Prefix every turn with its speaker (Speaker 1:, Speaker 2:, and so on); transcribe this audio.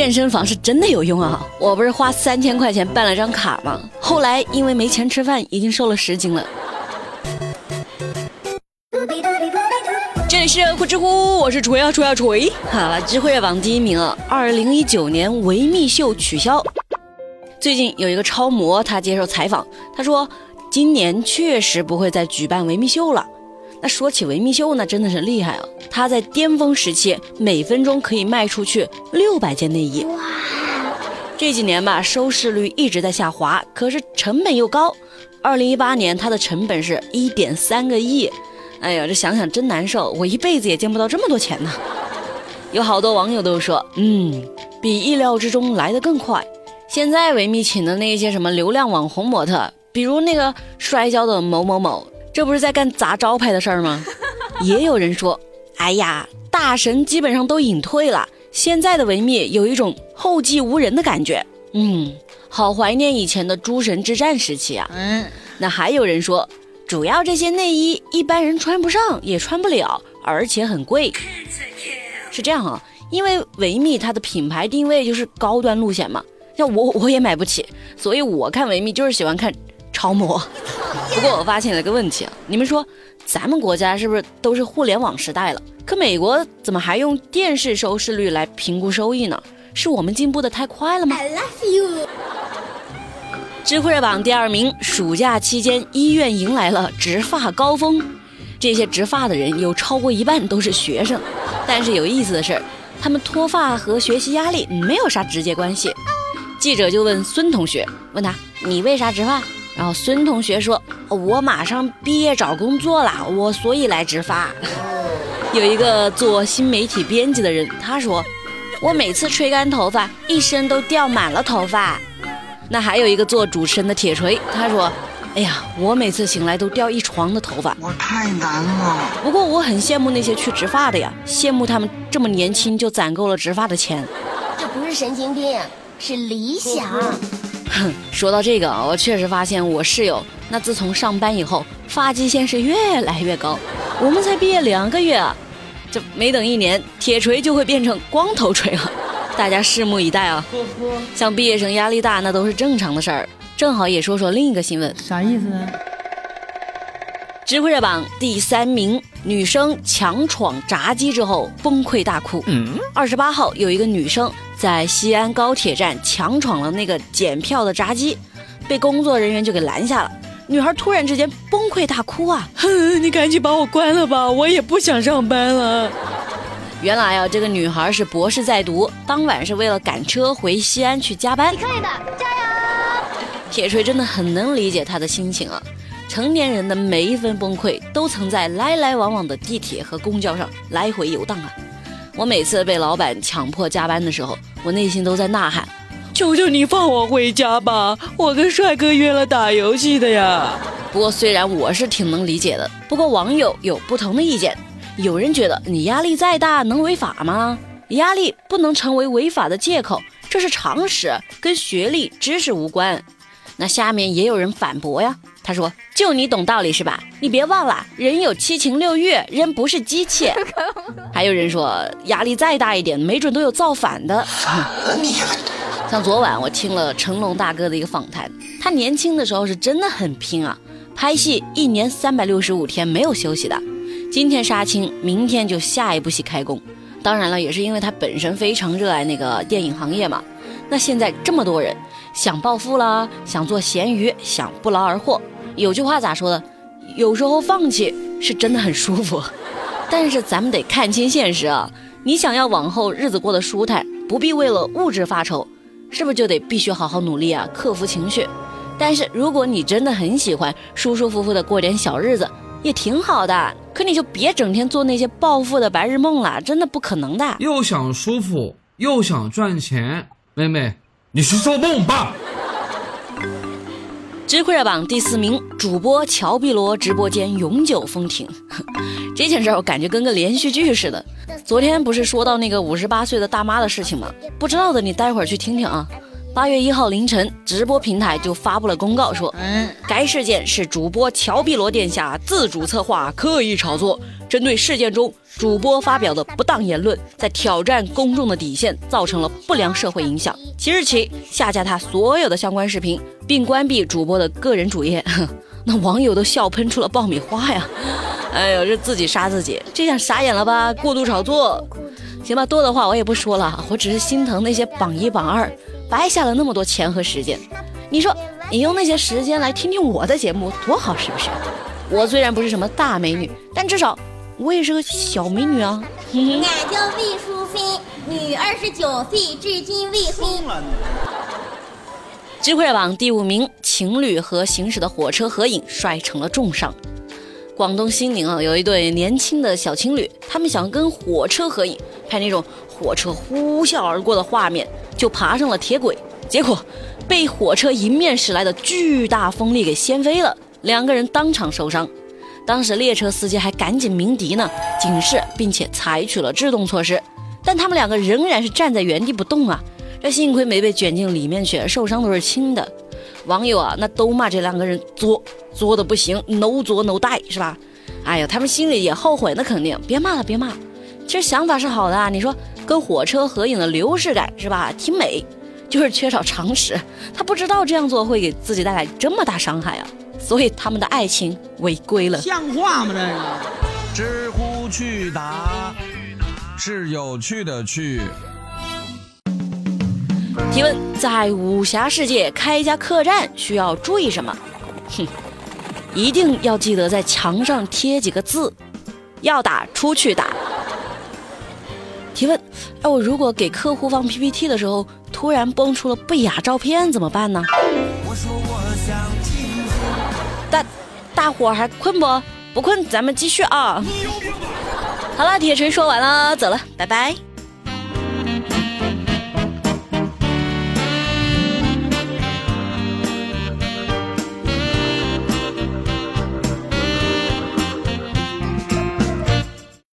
Speaker 1: 健身房是真的有用啊！我不是花三千块钱办了张卡吗？后来因为没钱吃饭，已经瘦了十斤了。这里是呼知乎，我是锤啊锤啊锤！好了，智慧热榜第一名啊！二零一九年维密秀取消。最近有一个超模，他接受采访，他说今年确实不会再举办维密秀了。那说起维密秀，那真的是厉害啊！它在巅峰时期，每分钟可以卖出去六百件内衣。哇！这几年吧，收视率一直在下滑，可是成本又高。二零一八年，它的成本是一点三个亿。哎呀，这想想真难受，我一辈子也见不到这么多钱呢。有好多网友都说，嗯，比意料之中来得更快。现在维密请的那些什么流量网红模特，比如那个摔跤的某某某。这不是在干砸招牌的事儿吗？也有人说，哎呀，大神基本上都隐退了，现在的维密有一种后继无人的感觉。嗯，好怀念以前的诸神之战时期啊。嗯，那还有人说，主要这些内衣一般人穿不上，也穿不了，而且很贵。是这样啊，因为维密它的品牌定位就是高端路线嘛，像我我也买不起，所以我看维密就是喜欢看超模。不过我发现了个问题啊，你们说咱们国家是不是都是互联网时代了？可美国怎么还用电视收视率来评估收益呢？是我们进步的太快了吗？I love you。智慧热榜第二名，暑假期间医院迎来了植发高峰，这些植发的人有超过一半都是学生。但是有意思的是，他们脱发和学习压力没有啥直接关系。记者就问孙同学，问他你为啥植发？然后孙同学说：“我马上毕业找工作了，我所以来植发。”有一个做新媒体编辑的人，他说：“我每次吹干头发，一身都掉满了头发。”那还有一个做主持人的铁锤，他说：“哎呀，我每次醒来都掉一床的头发，我太难了。不过我很羡慕那些去植发的呀，羡慕他们这么年轻就攒够了植发的钱。”
Speaker 2: 这不是神经病，是理想。
Speaker 1: 哼，说到这个，我确实发现我室友那自从上班以后，发际线是越来越高。我们才毕业两个月啊，这没等一年，铁锤就会变成光头锤了。大家拭目以待啊！像毕业生压力大，那都是正常的事儿。正好也说说另一个新闻，
Speaker 3: 啥意思呢？
Speaker 1: 知乎热榜第三名，女生强闯闸机之后崩溃大哭。二十八号有一个女生。在西安高铁站强闯了那个检票的闸机，被工作人员就给拦下了。女孩突然之间崩溃大哭啊！哼，你赶紧把我关了吧，我也不想上班了。原来啊，这个女孩是博士在读，当晚是为了赶车回西安去加班。
Speaker 2: 你可以的，加油！
Speaker 1: 铁锤真的很能理解她的心情啊。成年人的每一分崩溃，都曾在来来往往的地铁和公交上来回游荡啊。我每次被老板强迫加班的时候，我内心都在呐喊：“求求你放我回家吧，我跟帅哥约了打游戏的呀。”不过虽然我是挺能理解的，不过网友有不同的意见。有人觉得你压力再大能违法吗？压力不能成为违法的借口，这是常识，跟学历、知识无关。那下面也有人反驳呀。他说：“就你懂道理是吧？你别忘了，人有七情六欲，人不是机器。”还有人说，压力再大一点，没准都有造反的。反了你了！像昨晚我听了成龙大哥的一个访谈，他年轻的时候是真的很拼啊，拍戏一年三百六十五天没有休息的，今天杀青，明天就下一部戏开工。当然了，也是因为他本身非常热爱那个电影行业嘛。那现在这么多人想暴富啦，想做咸鱼，想不劳而获。有句话咋说的？有时候放弃是真的很舒服，但是咱们得看清现实啊！你想要往后日子过得舒坦，不必为了物质发愁，是不是就得必须好好努力啊，克服情绪？但是如果你真的很喜欢舒舒服服的过点小日子，也挺好的。可你就别整天做那些暴富的白日梦了，真的不可能的。
Speaker 4: 又想舒服，又想赚钱，妹妹，你是做梦吧？
Speaker 1: 知乎热榜第四名，主播乔碧萝直播间永久封停。这件事我感觉跟个连续剧似的。昨天不是说到那个五十八岁的大妈的事情吗？不知道的你待会儿去听听啊。八月一号凌晨，直播平台就发布了公告说，该事件是主播乔碧罗殿下自主策划、刻意炒作，针对事件中主播发表的不当言论，在挑战公众的底线，造成了不良社会影响。即日起下架他所有的相关视频，并关闭主播的个人主页。那网友都笑喷出了爆米花呀！哎呦，这自己杀自己，这下傻眼了吧？过度炒作，行吧，多的话我也不说了，我只是心疼那些榜一榜二。白下了那么多钱和时间，你说你用那些时间来听听我的节目多好，是不是？我虽然不是什么大美女，但至少我也是个小美女啊。
Speaker 2: 俺叫魏淑芬，女，二十九岁，至今未婚。
Speaker 1: 智慧榜第五名，情侣和行驶的火车合影摔成了重伤。广东兴宁啊，有一对年轻的小情侣，他们想跟火车合影，拍那种火车呼啸而过的画面。就爬上了铁轨，结果被火车迎面驶来的巨大风力给掀飞了，两个人当场受伤。当时列车司机还赶紧鸣笛呢，警示，并且采取了制动措施，但他们两个仍然是站在原地不动啊。这幸亏没被卷进里面去，受伤都是轻的。网友啊，那都骂这两个人作作的不行，no 作 no die 是吧？哎呀，他们心里也后悔，那肯定别骂了，别骂。其实想法是好的啊，你说。跟火车合影的流逝感是吧？挺美，就是缺少常识。他不知道这样做会给自己带来这么大伤害啊，所以他们的爱情违规了。
Speaker 3: 像话吗？这个？
Speaker 5: 知乎去答是有趣的去。
Speaker 1: 提问：在武侠世界开一家客栈需要注意什么？哼，一定要记得在墙上贴几个字，要打出去打。提问：哎，我如果给客户放 PPT 的时候，突然蹦出了不雅照片，怎么办呢？大大伙还困不？不困，咱们继续啊！好了，铁锤说完了，走了，拜拜。